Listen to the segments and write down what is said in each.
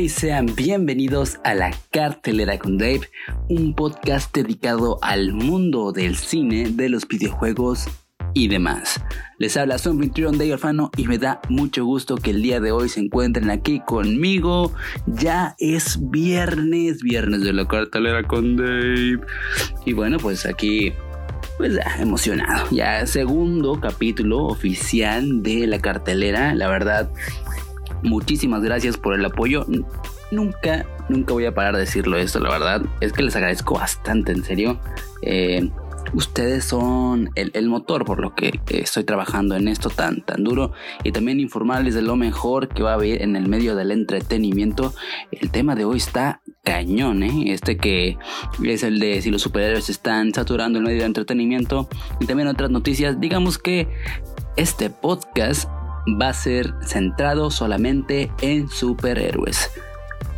y sean bienvenidos a la cartelera con Dave, un podcast dedicado al mundo del cine, de los videojuegos y demás. Les habla su anfitrión Dave Orfano y me da mucho gusto que el día de hoy se encuentren aquí conmigo. Ya es viernes, viernes de la cartelera con Dave. Y bueno, pues aquí pues ya emocionado. Ya segundo capítulo oficial de la cartelera. La verdad, muchísimas gracias por el apoyo. Nunca, nunca voy a parar de decirlo esto, la verdad. Es que les agradezco bastante, en serio. Eh, ustedes son el, motor por lo que estoy trabajando en esto tan, tan duro y también informarles de lo mejor que va a haber en el medio del entretenimiento. El tema de hoy está cañón, ¿eh? este que es el de si los superhéroes están saturando el medio del entretenimiento y también otras noticias. Digamos que este podcast va a ser centrado solamente en superhéroes.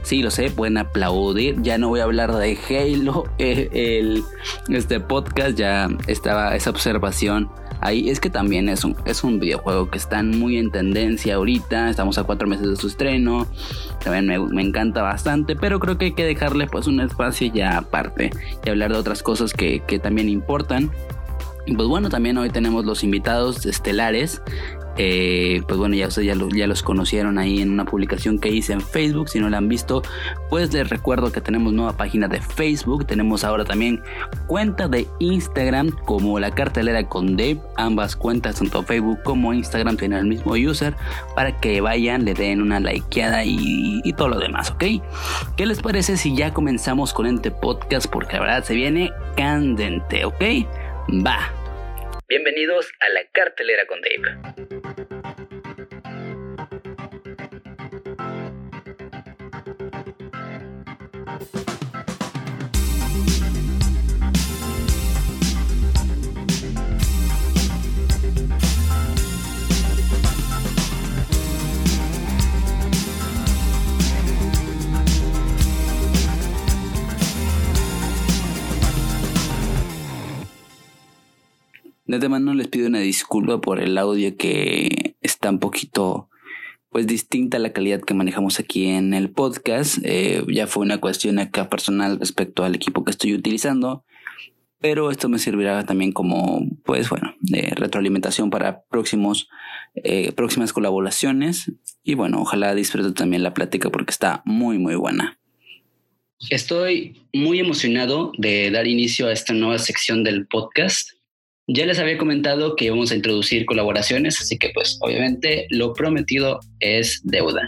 Sí, lo sé, pueden aplaudir. Ya no voy a hablar de Halo. Eh, este podcast ya estaba esa observación ahí. Es que también es un, es un videojuego que está muy en tendencia ahorita. Estamos a cuatro meses de su estreno. También me, encanta bastante. Pero creo que hay que dejarle pues un espacio ya aparte. Y hablar de otras cosas que, que también importan. Pues bueno, también hoy tenemos los invitados estelares eh, pues bueno, ya ustedes ya, los conocieron ahí en una publicación que hice en Facebook. Si no la han visto, pues les recuerdo que tenemos nueva página de Facebook. Tenemos ahora también cuenta de Instagram como la cartelera con Dave. Ambas cuentas, tanto Facebook como Instagram, tienen el mismo user para que vayan, le den una likeada y, y todo lo demás, ¿ok? ¿Qué les parece si ya comenzamos con este podcast? Porque la verdad se viene candente, ¿ok? Va. Bienvenidos a la cartelera con Dave. De antemano les pido una disculpa por el audio que está un poquito pues distinta a la calidad que manejamos aquí en el podcast. Eh, ya fue una cuestión acá personal respecto al equipo que estoy utilizando. Pero esto me servirá también como, pues bueno, de retroalimentación para próximos, eh, próximas colaboraciones. Y bueno, ojalá disfruten también la plática porque está muy, muy buena. Estoy muy emocionado de dar inicio a esta nueva sección del podcast ya les había comentado que íbamos a introducir colaboraciones, así que pues obviamente lo prometido es deuda.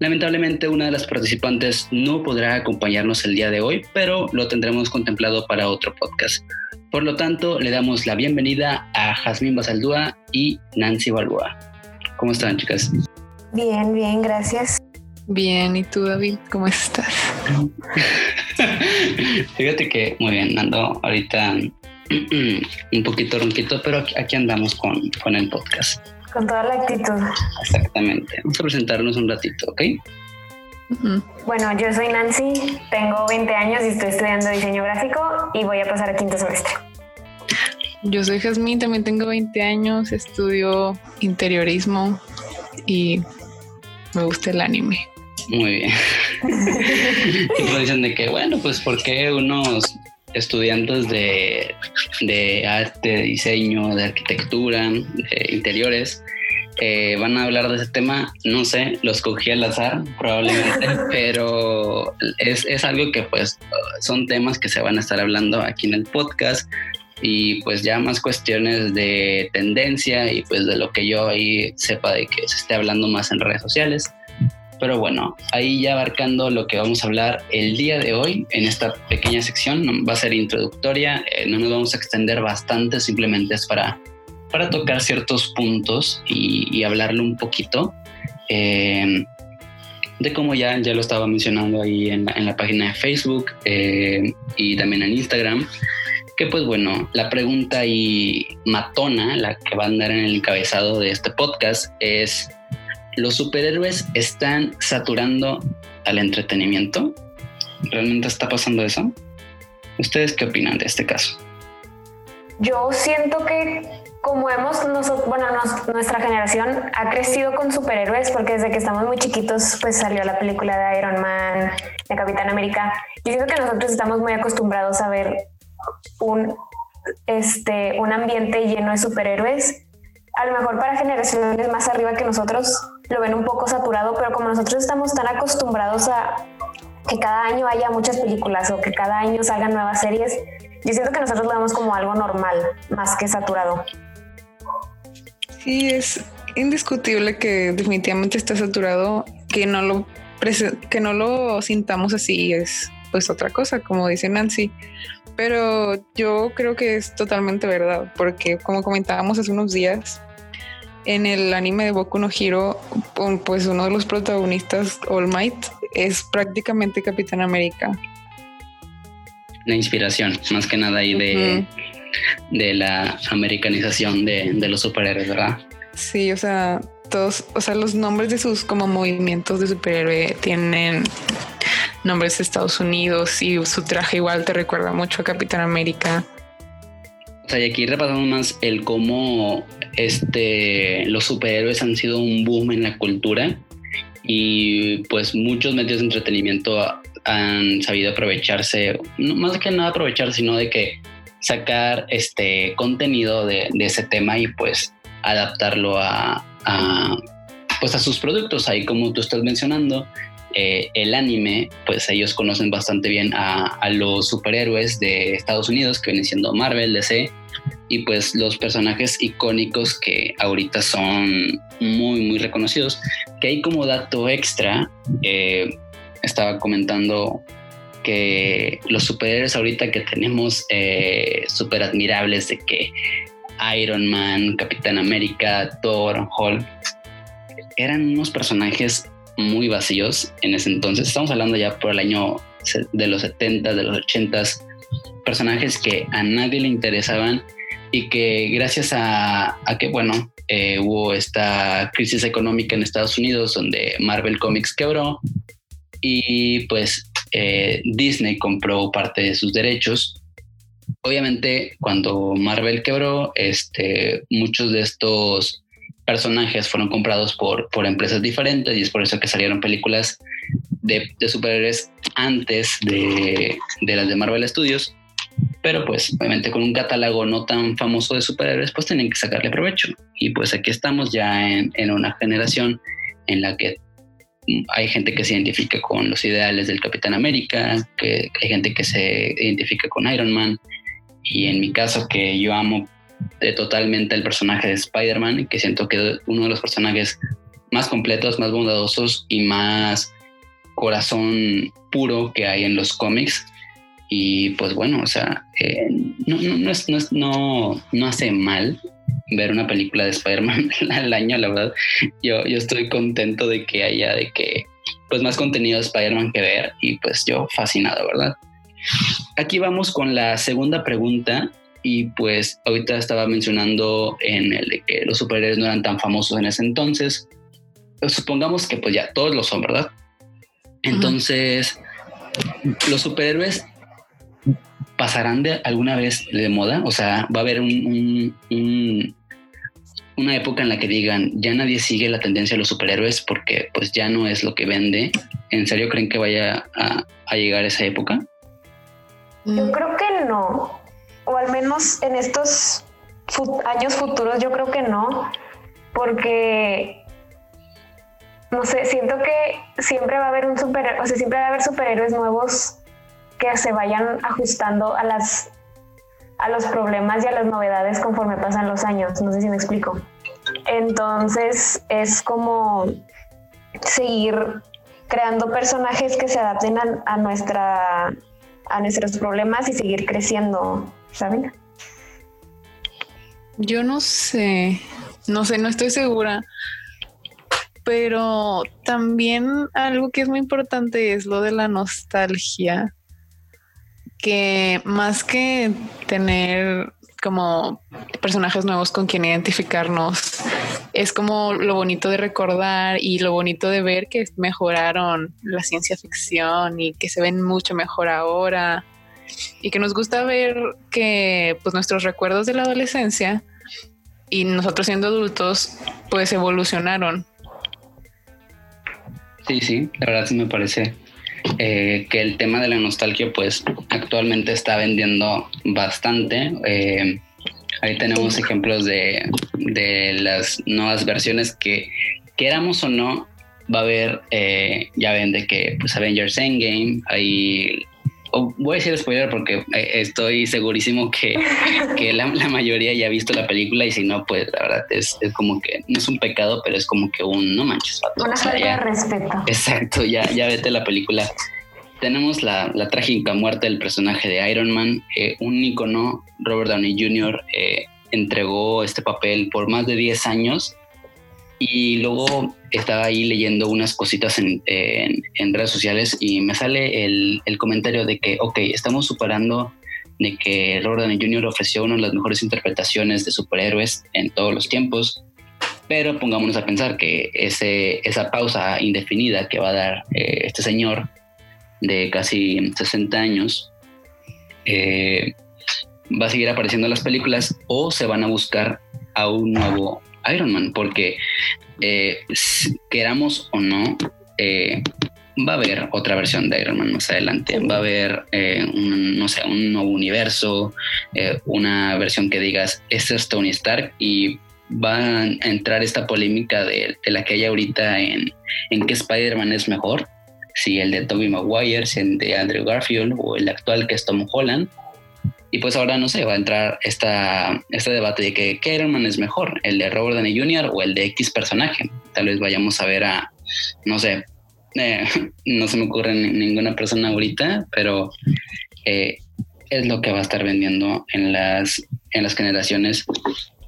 Lamentablemente una de las participantes no podrá acompañarnos el día de hoy, pero lo tendremos contemplado para otro podcast. Por lo tanto, le damos la bienvenida a Jazmín Basaldúa y Nancy Balboa. ¿Cómo están, chicas? Bien, bien, gracias. Bien, ¿y tú, David? ¿Cómo estás? Fíjate que muy bien, ando ahorita un poquito ronquito, pero aquí andamos con, con el podcast. Con toda la actitud. Exactamente. Vamos a presentarnos un ratito, ¿ok? Bueno, yo soy Nancy, tengo 20 años y estoy estudiando diseño gráfico y voy a pasar a quinto semestre. Yo soy Jazmín, también tengo 20 años, estudio interiorismo y me gusta el anime. Muy bien. y dicen de que, bueno, pues porque unos estudiantes de, de arte, de diseño, de arquitectura, de interiores, eh, van a hablar de ese tema, no sé, lo escogí al azar probablemente, pero es, es, algo que pues son temas que se van a estar hablando aquí en el podcast y pues ya más cuestiones de tendencia y pues de lo que yo ahí sepa de que se esté hablando más en redes sociales. Pero bueno, ahí ya abarcando lo que vamos a hablar el día de hoy en esta pequeña sección, va a ser introductoria, eh, no nos vamos a extender bastante, simplemente es para, para tocar ciertos puntos y, hablarle un poquito eh, de cómo ya, ya lo estaba mencionando ahí en la, página de Facebook eh, y también en Instagram, que pues bueno, la pregunta y matona, la que va a andar en el encabezado de este podcast es los superhéroes están saturando al entretenimiento. ¿Realmente está pasando eso? ¿Ustedes qué opinan de este caso? Yo siento que como hemos, bueno, nuestra generación ha crecido con superhéroes porque desde que estamos muy chiquitos pues salió la película de Iron Man, de Capitán América. Yo siento que nosotros estamos muy acostumbrados a ver un, este, un ambiente lleno de superhéroes. A lo mejor para generaciones más arriba que nosotros lo ven un poco saturado, pero como nosotros estamos tan acostumbrados a que cada año haya muchas películas o que cada año salgan nuevas series, yo siento que nosotros lo vemos como algo normal, más que saturado. Sí, es indiscutible que definitivamente está saturado, que no lo que no lo sintamos así es pues otra cosa, como dice Nancy. Pero yo creo que es totalmente verdad, porque como comentábamos hace unos días, en el anime de Boku no Hero, pues uno de los protagonistas, All Might, es prácticamente Capitán América. La inspiración, más que nada ahí de, de la americanización de, de los superhéroes, ¿verdad? Sí, o sea, todos, o sea, los nombres de sus como movimientos de superhéroe tienen nombres de Estados Unidos y su traje igual te recuerda mucho a Capitán América. O sea, y aquí repasamos más el cómo este, los superhéroes han sido un boom en la cultura y pues muchos medios de entretenimiento han sabido aprovecharse, no, más que nada aprovechar, sino de que sacar este contenido de, ese tema y pues adaptarlo a, pues a sus productos. Ahí como tú estás mencionando, eh, el anime, pues ellos conocen bastante bien a, a, los superhéroes de Estados Unidos, que vienen siendo Marvel, DC, y pues los personajes icónicos que ahorita son muy, muy reconocidos. Que hay como dato extra, eh, estaba comentando que los superhéroes ahorita que tenemos eh, súper admirables de que Iron Man, Capitán América, Thor, Hulk, eran unos personajes muy vacíos en ese entonces. Estamos hablando ya por el año de los 70, de los 80, personajes que a nadie le interesaban y que gracias a, que, bueno, eh, hubo esta crisis económica en Estados Unidos donde Marvel Comics quebró y pues eh, Disney compró parte de sus derechos. Obviamente cuando Marvel quebró, este, muchos de estos personajes fueron comprados por, por empresas diferentes y es por eso que salieron películas de, superhéroes antes de las de Marvel Studios pero pues obviamente con un catálogo no tan famoso de superhéroes, pues tienen que sacarle provecho. Y pues aquí estamos ya en, una generación en la que hay gente que se identifica con los ideales del Capitán América, que hay gente que se identifica con Iron Man, y en mi caso que yo amo totalmente el personaje de Spider-Man, que siento que es uno de los personajes más completos, más bondadosos y más corazón puro que hay en los cómics. Y pues bueno, o sea, eh, no, no, es, no, no, hace mal ver una película de Spider-Man al año, la verdad. Yo, yo estoy contento de que haya, de que, pues más contenido de Spider-Man que ver y pues yo fascinado, ¿verdad? Aquí vamos con la segunda pregunta y pues ahorita estaba mencionando en el de que los superhéroes no eran tan famosos en ese entonces. Supongamos que pues ya todos lo son, ¿verdad? Entonces, los superhéroes pasarán de alguna vez de moda? O sea, va a haber un, una época en la que digan, ya nadie sigue la tendencia de los superhéroes porque pues ya no es lo que vende. ¿En serio creen que vaya a, llegar esa época? Yo creo que no. O al menos en estos años futuros yo creo que no. Porque no sé, siento que siempre va a haber un super, o sea, siempre va a haber superhéroes nuevos que se vayan ajustando a las a los problemas y a las novedades conforme pasan los años. No sé si me explico. Entonces es como seguir creando personajes que se adapten a, nuestra a nuestros problemas y seguir creciendo, ¿saben? Yo no sé, no sé, no estoy segura. Pero también algo que es muy importante es lo de la nostalgia que más que tener como personajes nuevos con quien identificarnos, es como lo bonito de recordar y lo bonito de ver que mejoraron la ciencia ficción y que se ven mucho mejor ahora y que nos gusta ver que pues nuestros recuerdos de la adolescencia y nosotros siendo adultos, pues evolucionaron. Sí, sí, la verdad sí me parece eh, que el tema de la nostalgia pues actualmente está vendiendo bastante. Eh, ahí tenemos ejemplos de, de, las nuevas versiones que queramos o no va a haber, eh, ya ven de que pues Avengers Endgame, hay voy a decir spoiler porque eh, estoy segurísimo que, la, mayoría ya ha visto la película y si no, pues la verdad es, como que no es un pecado, pero es como que un no manches. Una falta de respeto. Exacto, ya, ya vete la película. Tenemos la, trágica muerte del personaje de Iron Man, eh, un icono, Robert Downey Jr., eh, entregó este papel por más de 10 años y luego estaba ahí leyendo unas cositas en, redes sociales y me sale el, comentario de que, ok, estamos superando de que Robert Downey Jr. ofreció una de las mejores interpretaciones de superhéroes en todos los tiempos, pero pongámonos a pensar que ese, esa pausa indefinida que va a dar eh, este señor de casi 60 años eh, va a seguir apareciendo en las películas o se van a buscar a un nuevo Iron Man, porque eh, queramos o no, eh, va a haber otra versión de Iron Man más adelante. Va a haber, eh, un, no sé, un nuevo universo, una versión que digas, este es Tony Stark y va a entrar esta polémica de, la que hay ahorita en, en qué Spider-Man es mejor, si el de Tobey Maguire, si el de Andrew Garfield o el actual que es Tom Holland. Y pues ahora, no sé, va a entrar esta, este debate de que qué Iron Man es mejor, el de Robert Downey Jr. o el de X personaje. Tal vez vayamos a ver a, no sé, eh, no se me ocurre ninguna persona ahorita, pero eh, es lo que va a estar vendiendo en las, en las generaciones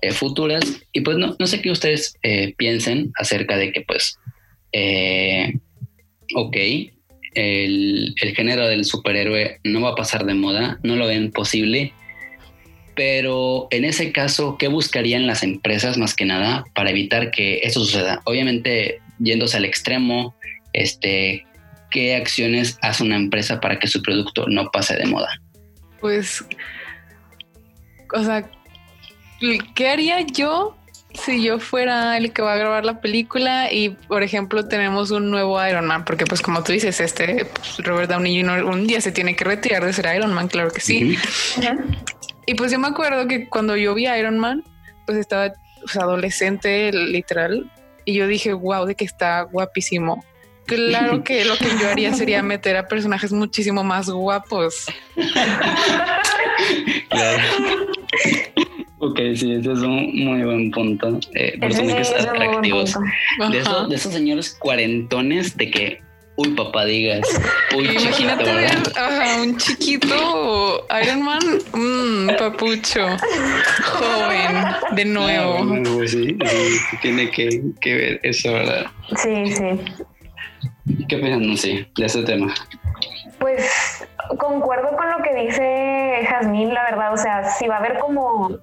eh, futuras. Y pues no, no sé qué ustedes piensen acerca de que pues, ok, el, género del superhéroe no va a pasar de moda, no lo ven posible. Pero en ese caso, ¿qué buscarían las empresas más que nada para evitar que eso suceda? Obviamente, yéndose al extremo, este, ¿qué acciones hace una empresa para que su producto no pase de moda? Pues, o sea, ¿qué haría yo si yo fuera el que va a grabar la película y, por ejemplo, tenemos un nuevo Iron Man, porque pues como tú dices, este pues, Robert Downey Jr. un día se tiene que retirar de ser Iron Man, claro que sí. Y pues yo me acuerdo que cuando yo vi Iron Man, pues estaba adolescente, literal, y yo dije, wow, de que está guapísimo. Claro que lo que yo haría sería meter a personajes muchísimo más guapos. Ok, sí, ese es un muy buen punto. Eh, personajes atractivos. De, de, esos señores cuarentones de que, uy, papá, digas, uy, Imagínate ver un chiquito Iron Man, mmm, papucho, joven, de nuevo. pues sí, tiene que, que, ver eso, ¿verdad? Sí, sí. ¿Qué opinas, no sé, de ese tema? Pues concuerdo con lo que dice Jazmín, la verdad, o sea, si va a haber como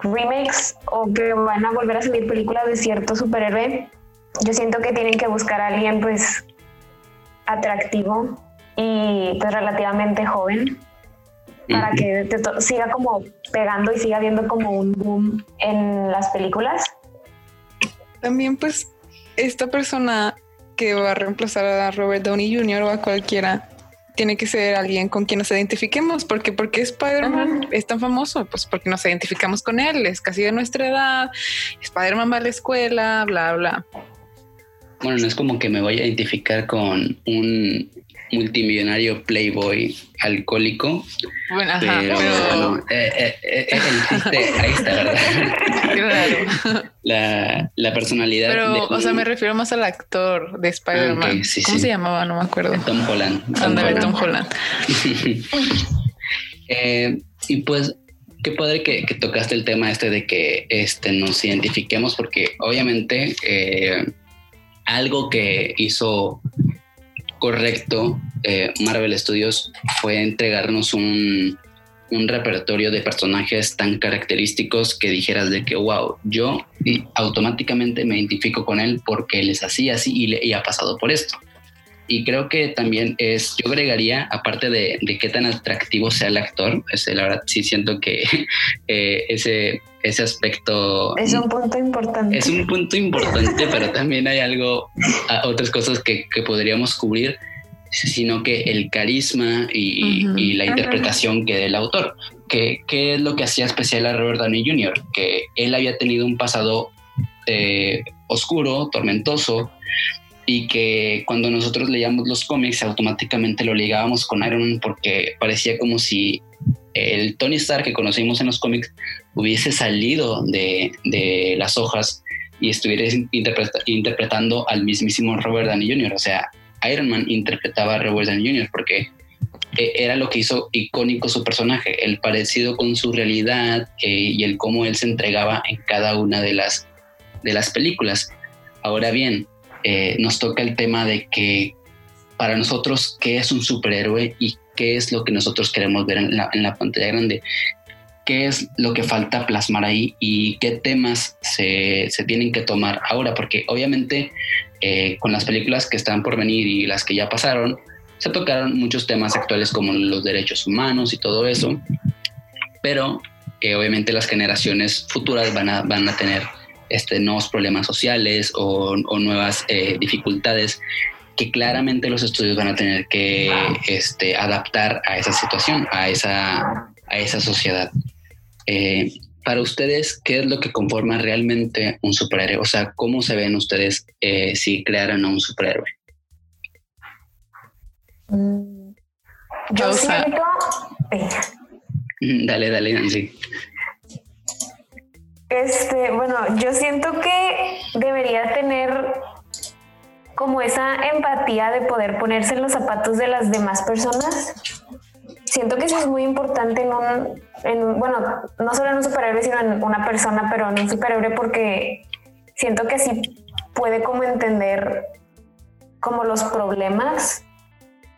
remakes o que van a volver a salir películas de cierto superhéroe, yo siento que tienen que buscar a alguien pues atractivo y pues relativamente joven para que siga como pegando y siga viendo como un boom en las películas. También pues esta persona que va a reemplazar a Robert Downey Jr. o a cualquiera tiene que ser alguien con quien nos identifiquemos, porque porque Spider-Man es tan famoso, pues porque nos identificamos con él, es casi de nuestra edad, Spider-Man va a la escuela, bla, bla. Bueno, no es como que me voy a identificar con un multimillonario playboy alcohólico. Bueno, ajá, pero, eh, eh, eh, ahí está, ¿verdad? La, la, personalidad. Pero, o sea, me refiero más al actor de Spider-Man. ¿Cómo se llamaba? No me acuerdo. Tom Holland. Tom Holland. Tom Holland. y pues, qué padre que, que, tocaste el tema este de que este, nos identifiquemos, porque obviamente algo que hizo correcto, eh, Marvel Studios fue entregarnos un, repertorio de personajes tan característicos que dijeras de que, wow, yo automáticamente me identifico con él porque él es así, así y, le, ha pasado por esto. Y creo que también es, yo agregaría, aparte de, de qué tan atractivo sea el actor, ese, la verdad sí siento que eh, ese, ese aspecto... Es un punto importante. Es un punto importante, pero también hay algo, otras cosas que, que podríamos cubrir, sino que el carisma y, y la interpretación que del autor. Que, ¿Qué es lo que hacía especial a Robert Downey Jr.? Que él había tenido un pasado eh, oscuro, tormentoso, y que cuando nosotros leíamos los cómics automáticamente lo ligábamos con Iron Man porque parecía como si el Tony Stark que conocimos en los cómics hubiese salido de, de las hojas y estuviera interpretando al mismísimo Robert Downey Jr. O sea, Iron Man interpretaba a Robert Downey Jr. porque eh, era lo que hizo icónico su personaje, el parecido con su realidad eh, y el cómo él se entregaba en cada una de las, de las películas. Ahora bien, eh, nos toca el tema de que para nosotros, ¿qué es un superhéroe y qué es lo que nosotros queremos ver en la, pantalla grande? ¿Qué es lo que falta plasmar ahí y qué temas se, se tienen que tomar ahora? Porque obviamente eh, con las películas que están por venir y las que ya pasaron, se tocaron muchos temas actuales como los derechos humanos y todo eso, pero eh, obviamente las generaciones futuras van a, van a tener este, nuevos problemas sociales o, nuevas eh, dificultades que claramente los estudios van a tener que este, adaptar a esa situación, a esa, a esa sociedad. Eh, para ustedes, ¿qué es lo que conforma realmente un superhéroe? O sea, ¿cómo se ven ustedes eh, si crearan a un superhéroe? Mm, yo siento... Dale, dale, Nancy. Este, bueno, yo siento que debería tener como esa empatía de poder ponerse en los zapatos de las demás personas. Siento que eso es muy importante en un, en, bueno, no solo en un superhéroe, sino en una persona, pero en un superhéroe porque siento que así puede como entender como los problemas.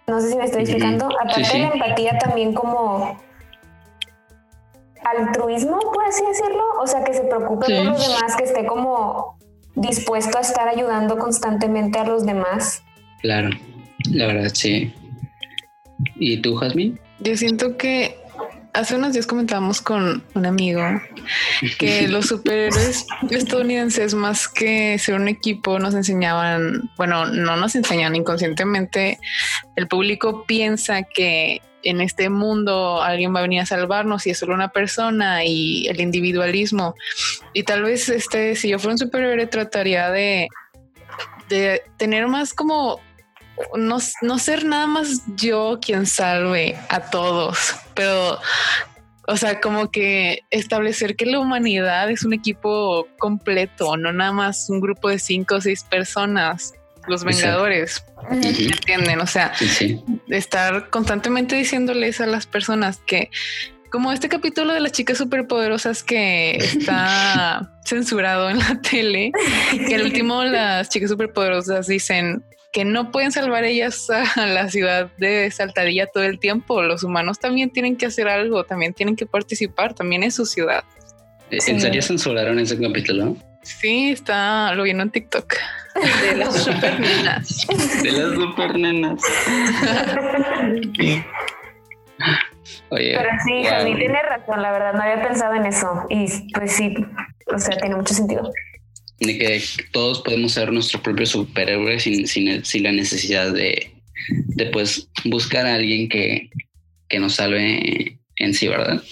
No sé si me estoy explicando. Aparte de la empatía, también como altruismo, por así decirlo, o sea, que se preocupe por los demás, que esté como dispuesto a estar ayudando constantemente a los demás. Claro, la verdad sí. ¿Y tú, Jasmine? Yo siento que hace unos días comentábamos con un amigo que los superhéroes estadounidenses más que ser un equipo nos enseñaban, bueno, no nos enseñan inconscientemente, el público piensa que en este mundo alguien va a venir a salvarnos y es solo una persona y el individualismo. Y tal vez este, si yo fuera un superhéroe, trataría de, de tener más como no, no ser nada más yo quien salve a todos, pero o sea, como que establecer que la humanidad es un equipo completo, no nada más un grupo de cinco o seis personas los Vengadores. ¿Entienden? O sea, estar constantemente diciéndoles a las personas que como este capítulo de las chicas superpoderosas que está censurado en la tele, que al último las chicas superpoderosas dicen que no pueden salvar ellas a la ciudad de Saltadilla todo el tiempo. Los humanos también tienen que hacer algo, también tienen que participar, también es su ciudad. ¿En serio censuraron ese capítulo? Sí, está, lo viendo en TikTok. De las super nenas. De las super nenas. Oye, Pero sí, Javi tiene razón, la verdad, no había pensado en eso. Y pues sí, o sea, tiene mucho sentido. De que todos podemos ser nuestro propio superhéroe sin, sin, sin la necesidad de, de pues buscar a alguien que, que nos salve en sí, ¿verdad?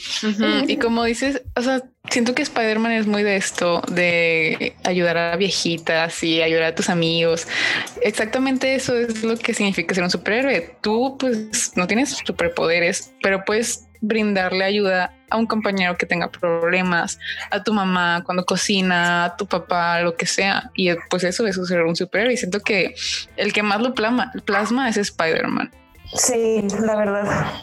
Y como dices, o sea, siento que Spider-Man es muy de esto, de ayudar a viejitas y ayudar a tus amigos. Exactamente eso es lo que significa ser un superhéroe. Tú pues no tienes superpoderes, pero puedes brindarle ayuda a un compañero que tenga problemas, a tu mamá cuando cocina, a tu papá, lo que sea. Y pues eso, es ser un superhéroe. Y siento que el que más lo plasma, plasma es Spider-Man. Sí, la verdad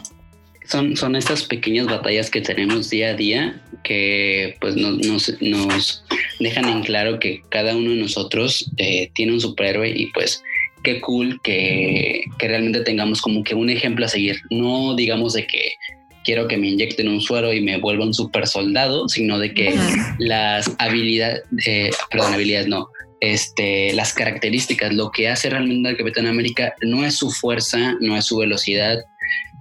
son, son estas pequeñas batallas que tenemos día a día que pues nos, nos, dejan en claro que cada uno de nosotros eh, tiene un superhéroe y pues qué cool que, que, realmente tengamos como que un ejemplo a seguir. No digamos de que quiero que me inyecten un suero y me vuelva un super soldado, sino de que las habilidades, eh, perdón, habilidades no, este, las características, lo que hace realmente al Capitán América no es su fuerza, no es su velocidad,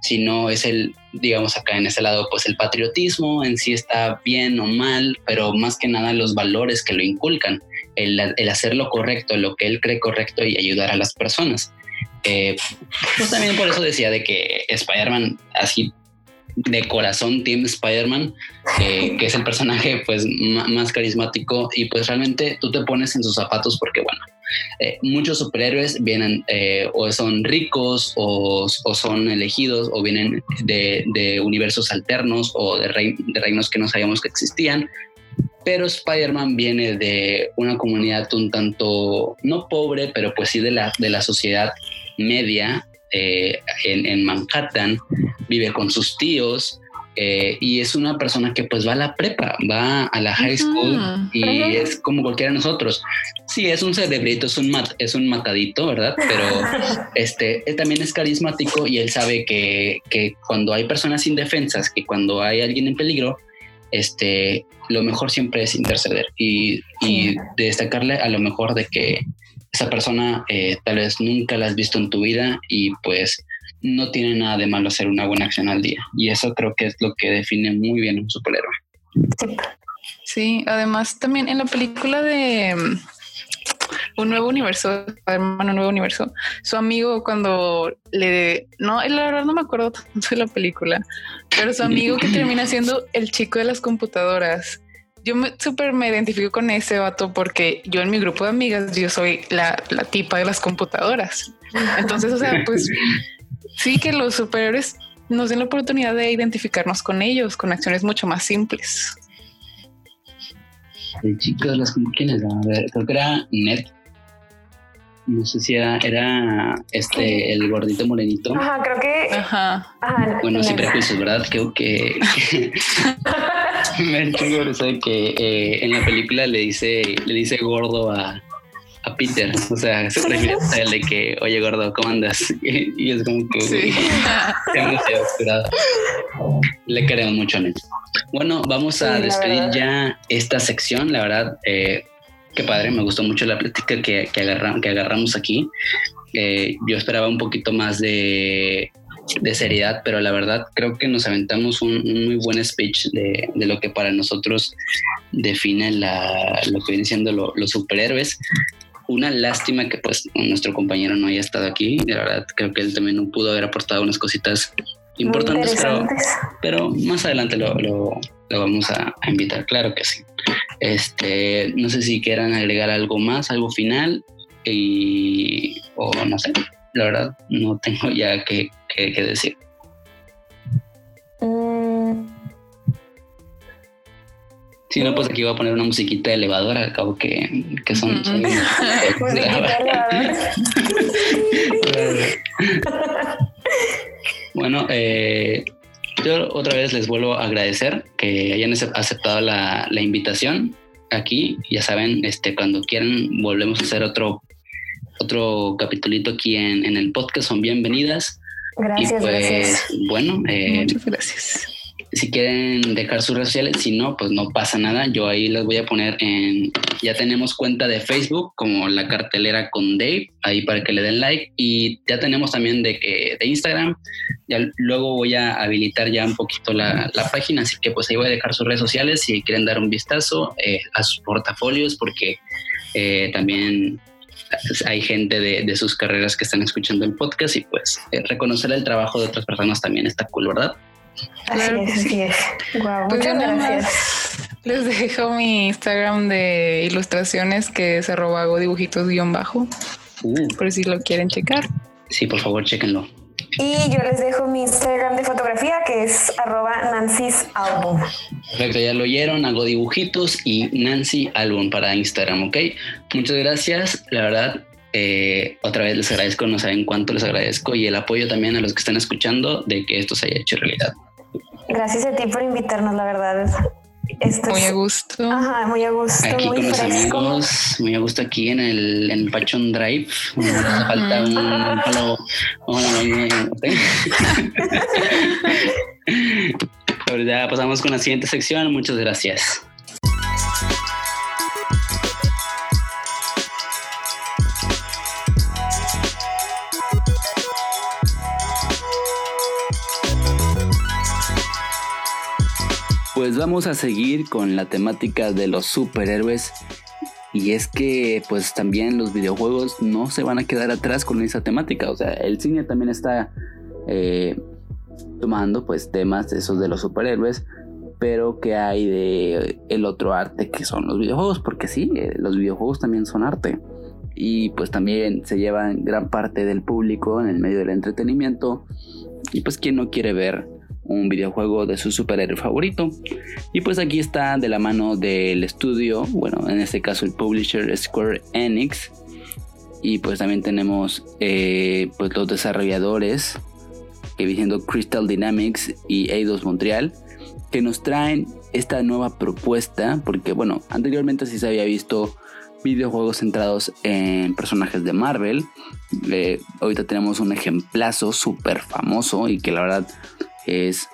sino es el, digamos acá en ese lado, pues el patriotismo en sí está bien o mal, pero más que nada los valores que lo inculcan, el, hacer lo correcto, lo que él cree correcto y ayudar a las personas. Eh, pues también por eso decía de que Spider-Man así de corazón Team Spider-Man, que es el personaje pues más carismático y pues realmente tú te pones en sus zapatos porque bueno, eh, muchos superhéroes vienen eh, o son ricos o, son elegidos o vienen de, universos alternos o de, reinos que no sabíamos que existían. Pero Spider-Man viene de una comunidad un tanto, no pobre, pero pues sí de la, de la sociedad media eh, en, Manhattan, vive con sus tíos eh, y es una persona que pues va a la prepa, va a la high school y es como cualquiera de nosotros. Sí, es un cerebrito, es un, es un matadito, ¿verdad? Pero este él también es carismático y él sabe que, que cuando hay personas indefensas, que cuando hay alguien en peligro, este, lo mejor siempre es interceder y, y destacarle a lo mejor de que esa persona eh, tal vez nunca la has visto en tu vida y pues no tiene nada de malo hacer una buena acción al día. Y eso creo que es lo que define muy bien un superhéroe. Sí, además también en la película de mm, un nuevo universo, hermano, un nuevo universo, su amigo cuando le, no, la verdad no me acuerdo tanto de la película, pero su amigo que termina siendo el chico de las computadoras yo me súper me identifico con ese vato porque yo en mi grupo de amigas, yo soy la, tipa de las computadoras. Entonces, o sea, pues sí que los superiores nos den la oportunidad de identificarnos con ellos, con acciones mucho más simples. El chico de las computadoras, a ver, creo que era Ned. No sé si era, este, el gordito morenito. Ajá, creo que. Ajá. bueno, sin prejuicios, ¿verdad? Creo que. me eso que eh, en la película le dice, le dice gordo a, a Peter, o sea, se refiere a él de que, oye gordo, ¿cómo andas? Y, es como que sí. Le queremos mucho a él. Bueno, vamos a despedir ya esta sección, la verdad, eh, qué padre, me gustó mucho la plática que, que, que agarramos aquí. Eh, yo esperaba un poquito más de de seriedad, pero la verdad creo que nos aventamos un, muy buen speech de, lo que para nosotros define la, lo que vienen siendo los superhéroes. Una lástima que pues nuestro compañero no haya estado aquí, de verdad creo que él también no pudo haber aportado unas cositas importantes, pero, más adelante lo, lo, vamos a, invitar, claro que sí. Este, no sé si quieran agregar algo más, algo final, y, o no sé, la verdad no tengo ya que, decir. Si no, pues aquí voy a poner una musiquita de elevador, al cabo que, que son... bueno, eh, yo otra vez les vuelvo a agradecer que hayan aceptado la, la invitación aquí. Ya saben, este, cuando quieran volvemos a hacer otro otro capitulito aquí en, en el podcast. Son bienvenidas. Gracias, y pues, Bueno, eh, muchas gracias. Si quieren dejar sus redes sociales, si no, pues no pasa nada. Yo ahí las voy a poner en. Ya tenemos cuenta de Facebook como la cartelera con Dave, ahí para que le den like. Y ya tenemos también de, que, de Instagram. Ya luego voy a habilitar ya un poquito la, la página, así que pues ahí voy a dejar sus redes sociales si quieren dar un vistazo eh, a sus portafolios, porque eh, también hay gente de, sus carreras que están escuchando el podcast y pues eh, reconocer el trabajo de otras personas también está cool, ¿verdad? Así es, así es. Wow, pues muchas gracias. Les dejo mi Instagram de ilustraciones que es arroba dibujitos guion bajo. Uh. Por si lo quieren checar. Sí, por favor, chequenlo. Y yo les dejo mi Instagram de fotografía que es arroba Nancy's Album. Perfecto, ya lo oyeron, hago dibujitos y Nancy Album para Instagram, ¿ok? Muchas gracias, la verdad, eh, otra vez les agradezco, no saben cuánto les agradezco y el apoyo también a los que están escuchando de que esto se haya hecho realidad. Gracias a ti por invitarnos, la verdad muy a gusto. Ajá, muy a gusto. Aquí muy con los amigos, muy a gusto aquí en el, en Pachón Drive. No hace falta un ya pasamos con la siguiente sección. Muchas gracias. Pues vamos a seguir con la temática de los superhéroes. Y es que pues también los videojuegos no se van a quedar atrás con esa temática. O sea, el cine también está eh, tomando pues temas esos de los superhéroes. Pero que hay de el otro arte que son los videojuegos. Porque sí, eh, los videojuegos también son arte. Y pues también se llevan gran parte del público en el medio del entretenimiento. Y pues quien no quiere ver un videojuego de su superhéroe favorito. Y pues aquí está de la mano del estudio, bueno, en este caso el publisher Square Enix. Y pues también tenemos eh, pues los desarrolladores, que vienen Crystal Dynamics y Eidos Montreal, que nos traen esta nueva propuesta, porque bueno, anteriormente sí se había visto videojuegos centrados en personajes de Marvel. Eh, ahorita tenemos un ejemplazo súper famoso y que la verdad es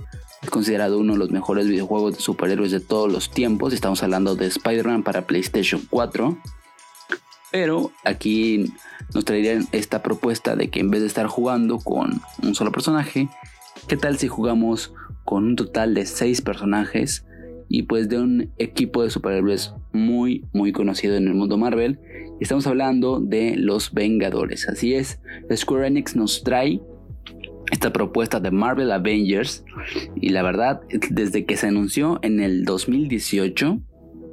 considerado uno de los mejores videojuegos de superhéroes de todos los tiempos. Estamos hablando de Spider-Man para PlayStation 4. Pero aquí nos traerían esta propuesta de que en vez de estar jugando con un solo personaje, ¿qué tal si jugamos con un total de 6 personajes? Y pues de un equipo de superhéroes muy, muy conocido en el mundo Marvel. Estamos hablando de los Vengadores. Así es, Square Enix nos trae esta propuesta de Marvel Avengers. Y la verdad desde que se anunció en el 2018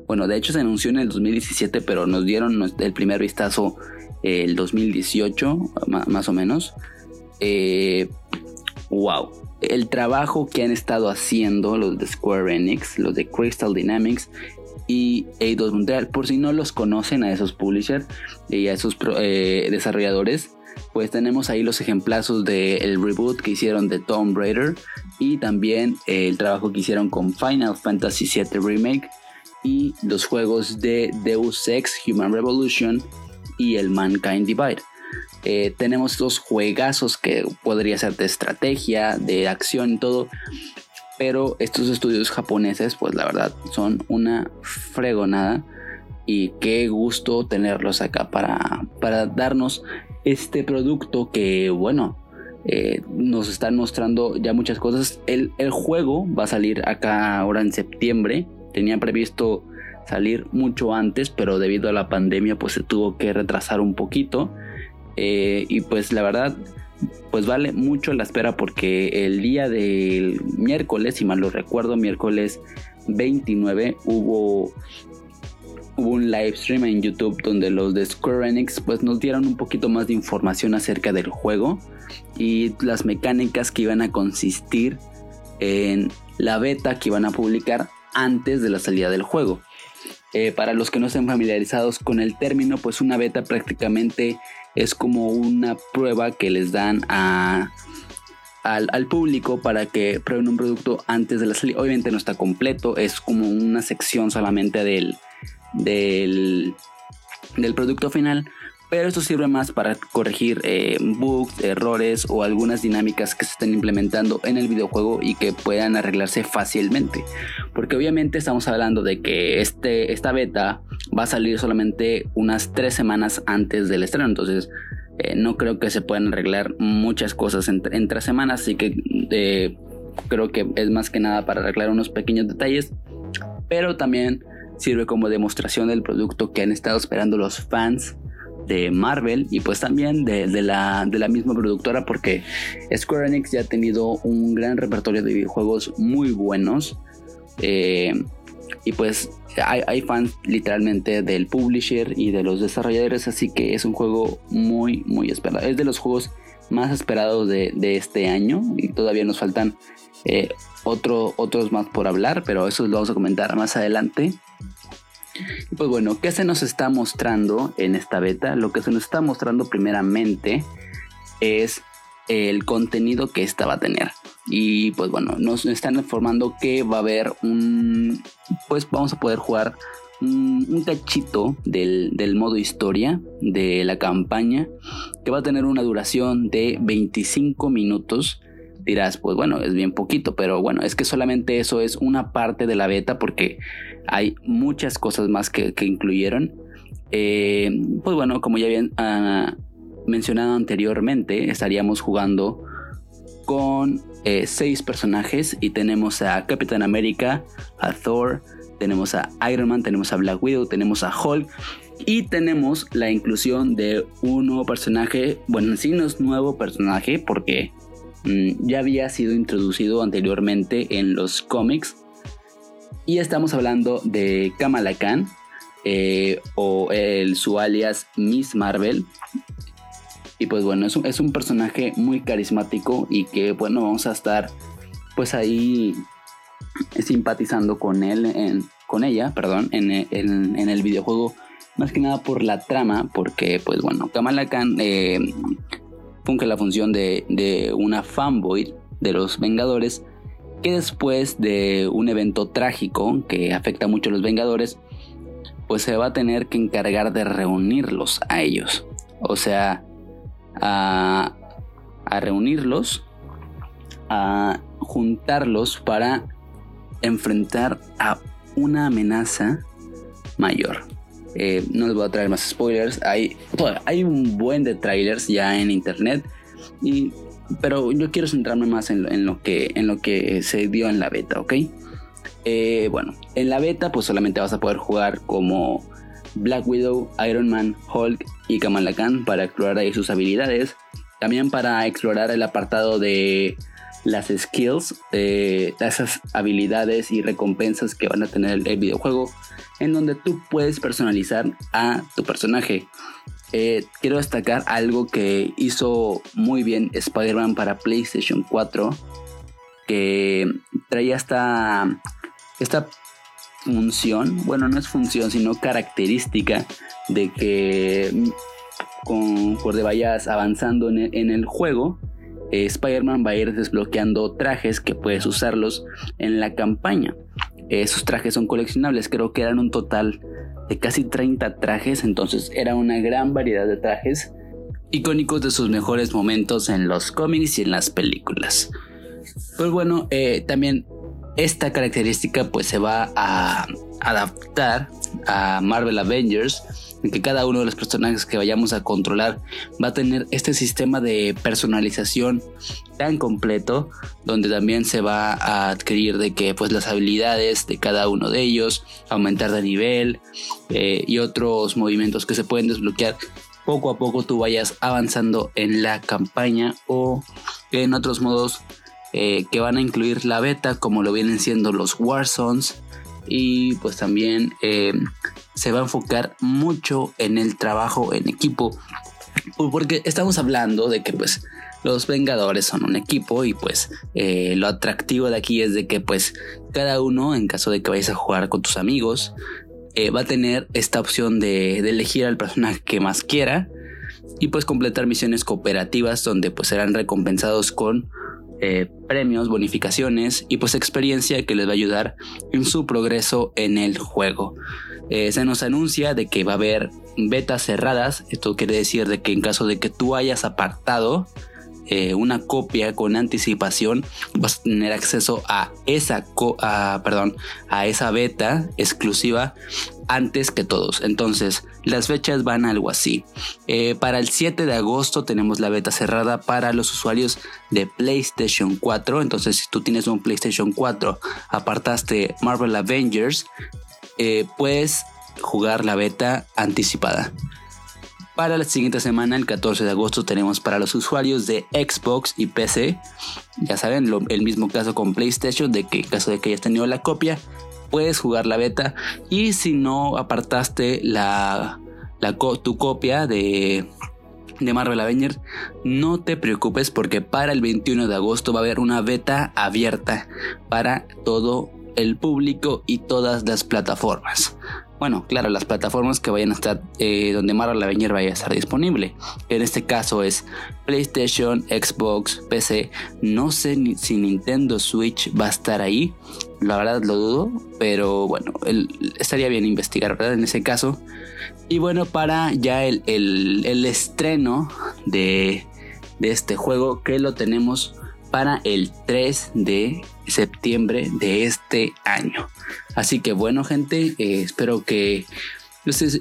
bueno de hecho se anunció en el 2017 pero nos dieron el primer vistazo el 2018 más o menos. Eh, wow. El trabajo que han estado haciendo los de Square Enix los de Crystal Dynamics y Eidos Montreal por si no los conocen a esos publishers y a esos eh, desarrolladores pues tenemos ahí los ejemplazos del reboot que hicieron de Tomb Raider y también el trabajo que hicieron con Final Fantasy VII Remake y los juegos de Deus Ex Human Revolution y el Mankind Divide. Eh, tenemos dos juegazos que podría ser de estrategia, de acción y todo. Pero estos estudios japoneses, pues la verdad, son una fregonada. Y qué gusto tenerlos acá para, para darnos este producto que, bueno, eh, nos están mostrando ya muchas cosas. El, juego va a salir acá ahora en septiembre. Tenía previsto salir mucho antes, pero debido a la pandemia pues se tuvo que retrasar un poquito. Eh, y pues la verdad, pues vale mucho la espera porque el día del miércoles, si mal lo recuerdo, miércoles 29 hubo hubo un live stream en YouTube donde los de Square Enix pues nos dieron un poquito más de información acerca del juego y las mecánicas que iban a consistir en la beta que iban a publicar antes de la salida del juego. Eh, para los que no estén familiarizados con el término, pues una beta prácticamente es como una prueba que les dan a, al, al, público para que prueben un producto antes de la salida. Obviamente no está completo, es como una sección solamente del, del, del producto final, pero esto sirve más para corregir eh, bugs, errores o algunas dinámicas que se estén implementando en el videojuego y que puedan arreglarse fácilmente. Porque obviamente estamos hablando de que este, esta beta va a salir solamente unas tres semanas antes del estreno, entonces eh, no creo que se puedan arreglar muchas cosas en, tres semanas, así que eh, creo que es más que nada para arreglar unos pequeños detalles, pero también sirve como demostración del producto que han estado esperando los fans de Marvel y pues también de, la, de la misma productora porque Square Enix ya ha tenido un gran repertorio de videojuegos muy buenos eh, y pues hay, fans literalmente del publisher y de los desarrolladores así que es un juego muy muy esperado. Es de los juegos más esperados de, este año y todavía nos faltan eh, otro, otros más por hablar pero eso lo vamos a comentar más adelante pues bueno, ¿qué se nos está mostrando en esta beta? Lo que se nos está mostrando primeramente es el contenido que esta va a tener. Y pues bueno, nos están informando que va a haber un... Pues vamos a poder jugar un, cachito del, del, modo historia de la campaña que va a tener una duración de 25 minutos dirás, pues bueno, es bien poquito, pero bueno, es que solamente eso es una parte de la beta porque hay muchas cosas más que, incluyeron. Eh, pues bueno, como ya habían ah, mencionado anteriormente, estaríamos jugando con eh, seis personajes y tenemos a Capitán América, a Thor, tenemos a Iron Man, tenemos a Black Widow, tenemos a Hulk y tenemos la inclusión de un nuevo personaje, bueno, sí no es nuevo personaje porque ya había sido introducido anteriormente en los cómics. Y estamos hablando de Kamala Khan eh, o el, su alias Miss Marvel. Y pues bueno, es un, es un personaje muy carismático y que bueno, vamos a estar pues ahí simpatizando con él, en, con ella, perdón, en, el videojuego, más que nada por la trama, porque pues bueno, Kamala Khan eh, funge la función de, de una fanboy de los Vengadores, que después de un evento trágico que afecta mucho a los Vengadores, pues se va a tener que encargar de reunirlos a ellos. O sea, a reunirlos, a juntarlos para enfrentar a una amenaza mayor. Eh, no les voy a traer más spoilers. Hay, hay un buen de trailers ya en internet. Y, pero yo quiero centrarme más en, lo que, en lo que se dio en la beta, ¿ok? Eh, bueno, en la beta pues solamente vas a poder jugar como Black Widow, Iron Man, Hulk y Kamala Khan para explorar ahí sus habilidades. También para explorar el apartado de las skills, eh, esas habilidades y recompensas que van a tener el, videojuego, en donde tú puedes personalizar a tu personaje. Eh, quiero destacar algo que hizo muy bien Spider-Man para PlayStation 4, que traía esta, esta función, bueno, no es función, sino característica de que conforme vayas avanzando en el juego, eh, Spider-Man va a ir desbloqueando trajes que puedes usarlos en la campaña. Esos trajes son coleccionables, creo que eran un total de casi 30 trajes, entonces era una gran variedad de trajes icónicos de sus mejores momentos en los cómics y en las películas. Pues bueno, eh, también esta característica pues se va a adaptar a Marvel Avengers en que cada uno de los personajes que vayamos a controlar va a tener este sistema de personalización tan completo donde también se va a adquirir de que pues las habilidades de cada uno de ellos aumentar de nivel eh, y otros movimientos que se pueden desbloquear poco a poco tú vayas avanzando en la campaña o en otros modos eh, que van a incluir la beta como lo vienen siendo los Warzones y pues también eh, se va a enfocar mucho en el trabajo en equipo. Porque estamos hablando de que pues los Vengadores son un equipo y pues eh, lo atractivo de aquí es de que pues cada uno en caso de que vayas a jugar con tus amigos va a tener esta opción de, de, elegir al personaje que más quiera y pues completar misiones cooperativas donde pues serán recompensados con eh, premios, bonificaciones y pues experiencia que les va a ayudar en su progreso en el juego. Eh, se nos anuncia de que va a haber betas cerradas, esto quiere decir de que en caso de que tú hayas apartado eh, una copia con anticipación, vas a tener acceso a esa, perdón, a esa beta exclusiva antes que todos. Entonces, las fechas van algo así. Eh, para el 7 de agosto tenemos la beta cerrada para los usuarios de PlayStation 4. Entonces, si tú tienes un PlayStation 4, apartaste Marvel Avengers, eh, puedes jugar la beta anticipada. Para la siguiente semana, el 14 de agosto, tenemos para los usuarios de Xbox y PC, ya saben, el mismo caso con PlayStation, de que en caso de que hayas tenido la copia, puedes jugar la beta. Y si no apartaste tu copia de, de Marvel Avengers, no te preocupes porque para el 21 de agosto va a haber una beta abierta para todo el público y todas las plataformas. Bueno, claro, las plataformas que vayan a estar eh, donde Marvel Avenger vaya a estar disponible. En este caso es PlayStation, Xbox, PC. No sé si Nintendo Switch va a estar ahí. La verdad lo dudo, pero bueno, estaría bien investigar, ¿verdad? En ese caso. Y bueno, para ya el, el, estreno de, de este juego que lo tenemos para el 3 de septiembre de este año. Así que bueno gente, eh, espero que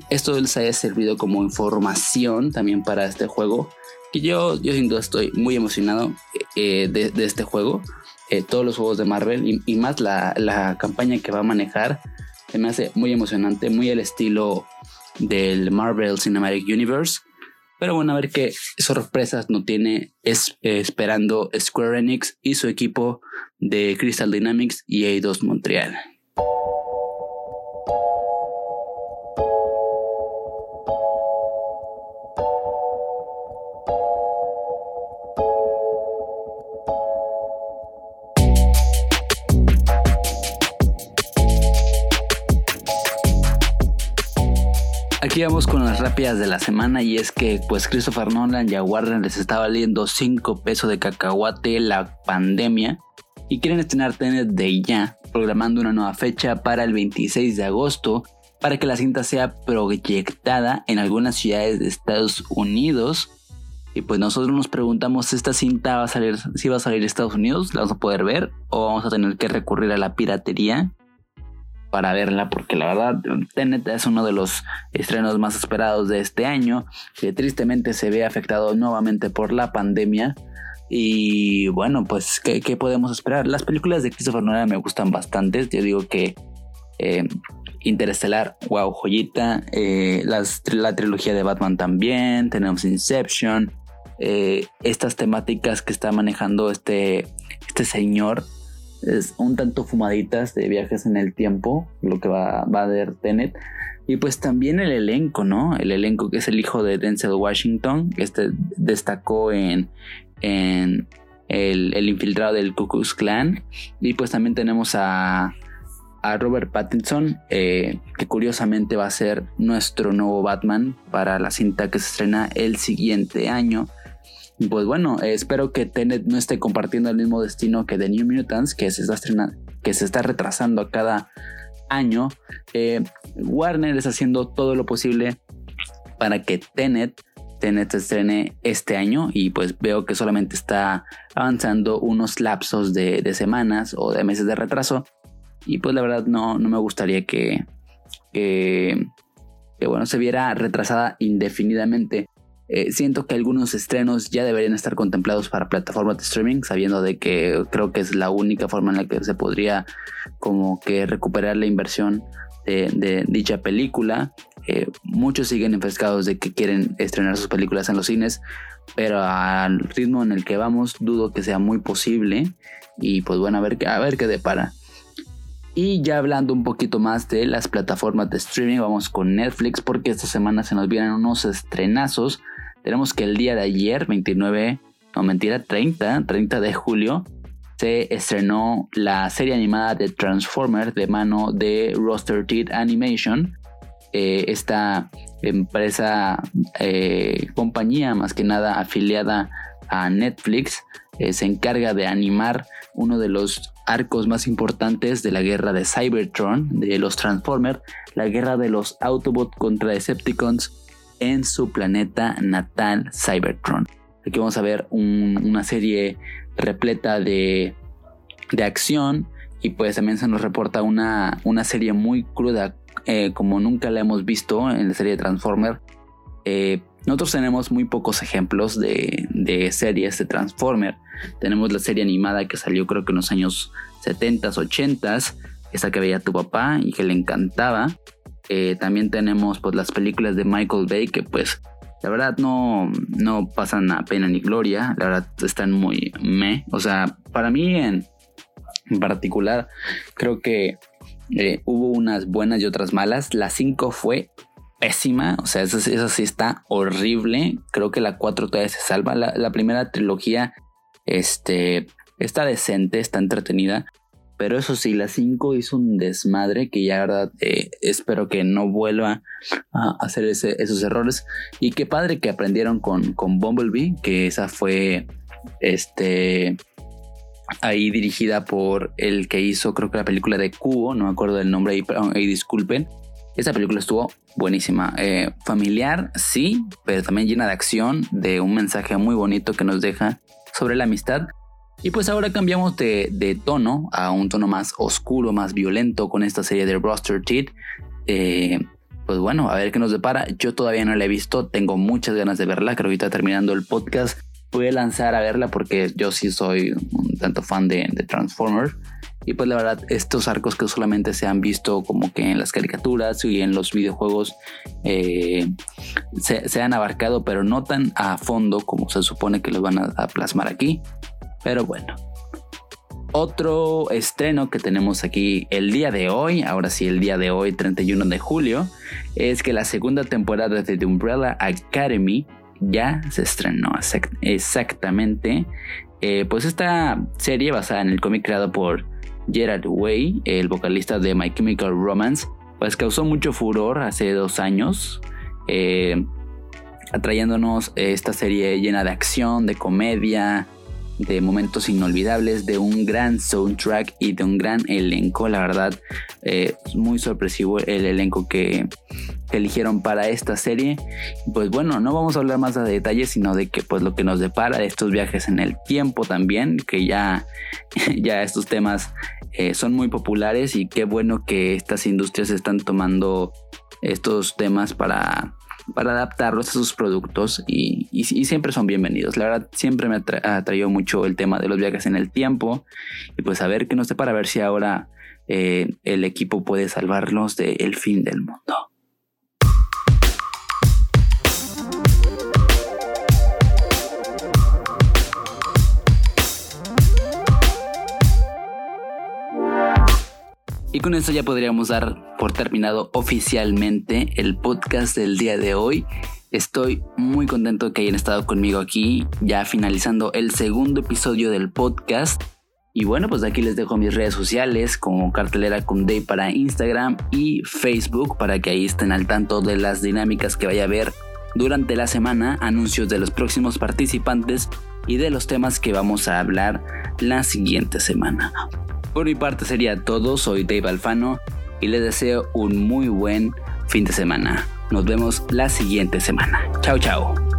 esto les haya servido como información también para este juego. Que yo, yo sin duda estoy muy emocionado eh, de, este juego. Eh, todos los juegos de Marvel y, más la, la, campaña que va a manejar se me hace muy emocionante, muy al estilo del Marvel Cinematic Universe. Pero bueno, a ver qué sorpresas no tiene es, esperando Square Enix y su equipo de Crystal Dynamics y A2 Montreal. Vamos con las rápidas de la semana y es que pues Christopher Nolan y a les está valiendo 5 pesos de cacahuate la pandemia y quieren estrenar Tenet de ya, programando una nueva fecha para el 26 de agosto para que la cinta sea proyectada en algunas ciudades de Estados Unidos. Y pues nosotros nos preguntamos, ¿esta cinta va a salir, si va a salir de Estados Unidos? ¿La vamos a poder ver? ¿O vamos a tener que recurrir a la piratería? Para verla porque la verdad Tenet es uno de los estrenos más esperados de este año que tristemente se ve afectado nuevamente por la pandemia. Y bueno pues ¿qué, podemos esperar? Las películas de Christopher Nolan me gustan bastante. Yo digo que eh, Interestelar, wow, joyita. Eh, la trilogía de Batman también tenemos Inception. Eh, estas temáticas que está manejando este, este señor es un tanto fumaditas de viajes en el tiempo, lo que va, va a ver Tenet. Y pues también el elenco, ¿no? El elenco que es el hijo de Denzel Washington, que este destacó en, en el, infiltrado del Ku Klux Klan. Y pues también tenemos a, a Robert Pattinson, eh, que curiosamente va a ser nuestro nuevo Batman para la cinta que se estrena el siguiente año. Pues bueno, espero que Tenet no esté compartiendo el mismo destino que The New Mutants, que se está, que se está retrasando cada año. Eh, Warner está haciendo todo lo posible para que Tenet, Tenet se estrene este año y pues veo que solamente está avanzando unos lapsos de, semanas o de meses de retraso. Y pues la verdad no, no me gustaría que, que, que bueno, se viera retrasada indefinidamente. Eh, siento que algunos estrenos ya deberían estar contemplados para plataformas de streaming, sabiendo de que creo que es la única forma en la que se podría como que recuperar la inversión de, dicha película. Eh, muchos siguen enfrescados de que quieren estrenar sus películas en los cines, pero al ritmo en el que vamos dudo que sea muy posible. Y pues bueno, a ver, a ver qué depara. Y ya hablando un poquito más de las plataformas de streaming, vamos con Netflix porque esta semana se nos vienen unos estrenazos tenemos que el día de ayer, 29, no mentira, 30, 30 de julio, se estrenó la serie animada de Transformers de mano de Roster Teeth Animation. Eh, esta empresa, eh, compañía más que nada afiliada a Netflix, eh, se encarga de animar uno de los arcos más importantes de la guerra de Cybertron, de los Transformers, la guerra de los Autobots contra Decepticons en su planeta natal Cybertron. Aquí vamos a ver una serie repleta de, de, acción y pues también se nos reporta una, una serie muy cruda eh, como nunca la hemos visto en la serie de Transformer. Eh, nosotros tenemos muy pocos ejemplos de, de, series de Transformer. Tenemos la serie animada que salió creo que en los años 70s, 80s, esa que veía tu papá y que le encantaba. Eh, también tenemos pues las películas de Michael Bay que pues la verdad no, no pasan a pena ni gloria. La verdad están muy me. O sea, para mí en, particular creo que eh, hubo unas buenas y otras malas. La 5 fue pésima. O sea, esa, sí está horrible. Creo que la 4 todavía se salva. La, la primera trilogía este, está decente, está entretenida. Pero eso sí, la 5 hizo un desmadre que ya, verdad, eh, espero que no vuelva a hacer esos errores. Y qué padre que aprendieron con, con Bumblebee, que esa fue, este, ahí dirigida por el que hizo, creo que la película de Cubo, no me acuerdo del nombre ahí disculpen. Esa película estuvo buenísima. Eh, familiar, sí, pero también llena de acción, de un mensaje muy bonito que nos deja sobre la amistad Y pues ahora cambiamos de, tono a un tono más oscuro, más violento con esta serie de Roster Teeth. Eh, pues bueno, a ver qué nos depara. Yo todavía no la he visto, tengo muchas ganas de verla. Creo que ahorita terminando el podcast voy a lanzar a verla porque yo sí soy un tanto fan de, de Transformers. Y pues la verdad, estos arcos que solamente se han visto como que en las caricaturas y en los videojuegos eh, se, han abarcado, pero no tan a fondo como se supone que los van a, plasmar aquí. Pero bueno. Otro estreno que tenemos aquí el día de hoy, ahora sí el día de hoy, 31 de julio, es que la segunda temporada de The Umbrella Academy ya se estrenó exactamente. Eh, pues esta serie basada en el cómic creado por Gerard Way, el vocalista de My Chemical Romance, pues causó mucho furor hace dos años, eh, atrayéndonos esta serie llena de acción, de comedia, de momentos inolvidables, de un gran soundtrack y de un gran elenco. La verdad, eh, es muy sorpresivo el elenco que, eligieron para esta serie. Pues bueno, no vamos a hablar más de detalles, sino de que pues lo que nos depara de estos viajes en el tiempo también, que ya, ya estos temas eh, son muy populares y qué bueno que estas industrias están tomando estos temas para, para adaptarlos a sus productos y, siempre son bienvenidos. La verdad, siempre me ha mucho el tema de los viajes en el tiempo y pues a ver qué nos para ver si ahora eh, el equipo puede salvarlos del fin del mundo. Y con esto ya podríamos dar por terminado oficialmente el podcast del día de hoy. Estoy muy contento que hayan estado conmigo aquí, ya finalizando el segundo episodio del podcast. Y bueno, pues aquí les dejo mis redes sociales como cartelera con Day para Instagram y Facebook para que ahí estén al tanto de las dinámicas que vaya a haber durante la semana, anuncios de los próximos participantes y de los temas que vamos a hablar la siguiente semana. Por mi parte sería todo, soy Dave Alfano y les deseo un muy buen fin de semana. Nos vemos la siguiente semana. Chao, chao.